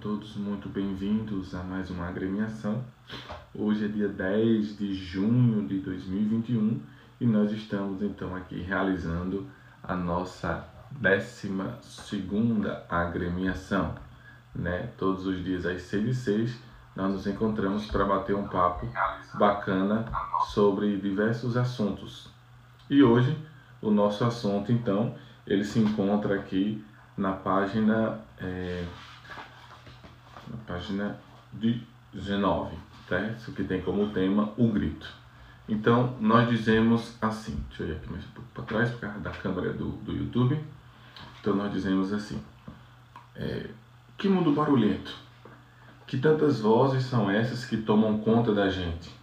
todos muito bem-vindos a mais uma agremiação. Hoje é dia 10 de junho de 2021 e nós estamos então aqui realizando a nossa 12 agremiação. Né? Todos os dias às 6 e 6 nós nos encontramos para bater um papo bacana sobre diversos assuntos. E hoje o nosso assunto então ele se encontra aqui na página é, na página 19, tá? Isso que tem como tema o grito. Então, nós dizemos assim, deixa eu ir aqui mais um pouco para trás, por causa da câmera do, do YouTube. Então, nós dizemos assim, é, que mundo barulhento, que tantas vozes são essas que tomam conta da gente?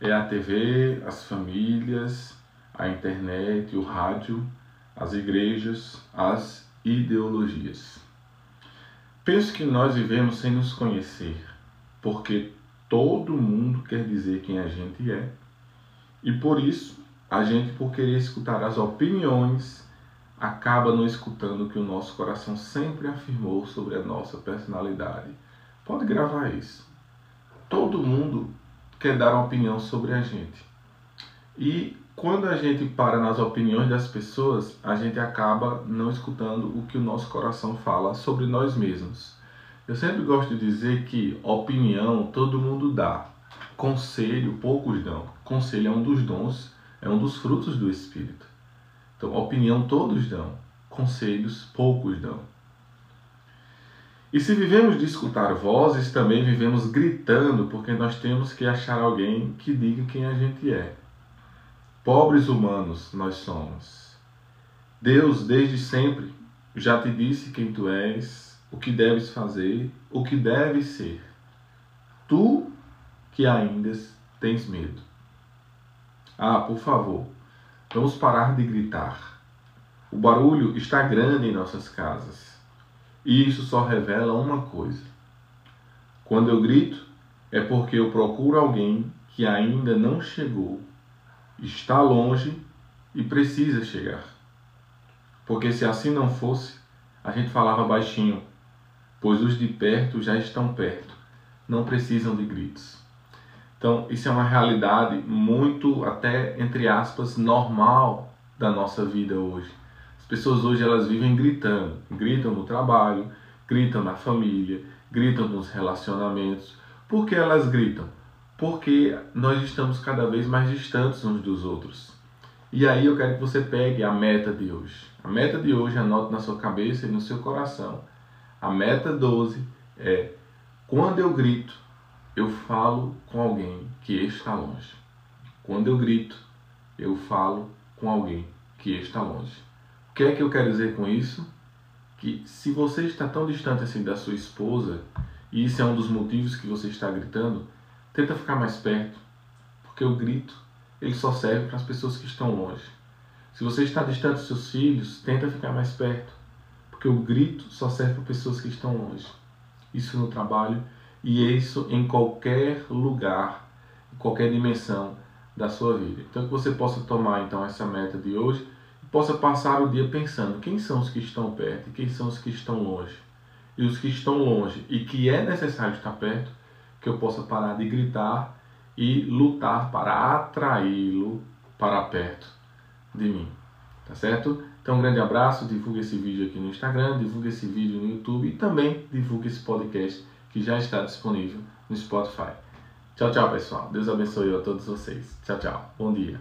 É a TV, as famílias, a internet, o rádio, as igrejas, as ideologias. Penso que nós vivemos sem nos conhecer, porque todo mundo quer dizer quem a gente é. E por isso, a gente, por querer escutar as opiniões, acaba não escutando o que o nosso coração sempre afirmou sobre a nossa personalidade. Pode gravar isso. Todo mundo quer dar uma opinião sobre a gente. E quando a gente para nas opiniões das pessoas, a gente acaba não escutando o que o nosso coração fala sobre nós mesmos. Eu sempre gosto de dizer que opinião todo mundo dá, conselho poucos dão. Conselho é um dos dons, é um dos frutos do Espírito. Então, opinião todos dão, conselhos poucos dão. E se vivemos de escutar vozes, também vivemos gritando, porque nós temos que achar alguém que diga quem a gente é. Pobres humanos nós somos. Deus, desde sempre, já te disse quem tu és, o que deves fazer, o que deves ser. Tu que ainda tens medo. Ah, por favor, vamos parar de gritar. O barulho está grande em nossas casas. E isso só revela uma coisa. Quando eu grito, é porque eu procuro alguém que ainda não chegou está longe e precisa chegar. Porque se assim não fosse, a gente falava baixinho, pois os de perto já estão perto, não precisam de gritos. Então, isso é uma realidade muito, até entre aspas, normal da nossa vida hoje. As pessoas hoje elas vivem gritando, gritam no trabalho, gritam na família, gritam nos relacionamentos. Por que elas gritam? Porque nós estamos cada vez mais distantes uns dos outros. E aí eu quero que você pegue a meta de hoje. A meta de hoje, anote na sua cabeça e no seu coração. A meta 12 é: quando eu grito, eu falo com alguém que está longe. Quando eu grito, eu falo com alguém que está longe. O que é que eu quero dizer com isso? Que se você está tão distante assim da sua esposa, e isso é um dos motivos que você está gritando, Tenta ficar mais perto, porque o grito ele só serve para as pessoas que estão longe. Se você está distante dos seus filhos, tenta ficar mais perto, porque o grito só serve para pessoas que estão longe. Isso no trabalho e isso em qualquer lugar, em qualquer dimensão da sua vida. Então que você possa tomar então essa meta de hoje e possa passar o dia pensando quem são os que estão perto e quem são os que estão longe. E os que estão longe e que é necessário estar perto, que eu possa parar de gritar e lutar para atraí-lo para perto de mim. Tá certo? Então, um grande abraço, divulgue esse vídeo aqui no Instagram, divulgue esse vídeo no YouTube e também divulgue esse podcast que já está disponível no Spotify. Tchau, tchau, pessoal. Deus abençoe a todos vocês. Tchau, tchau. Bom dia.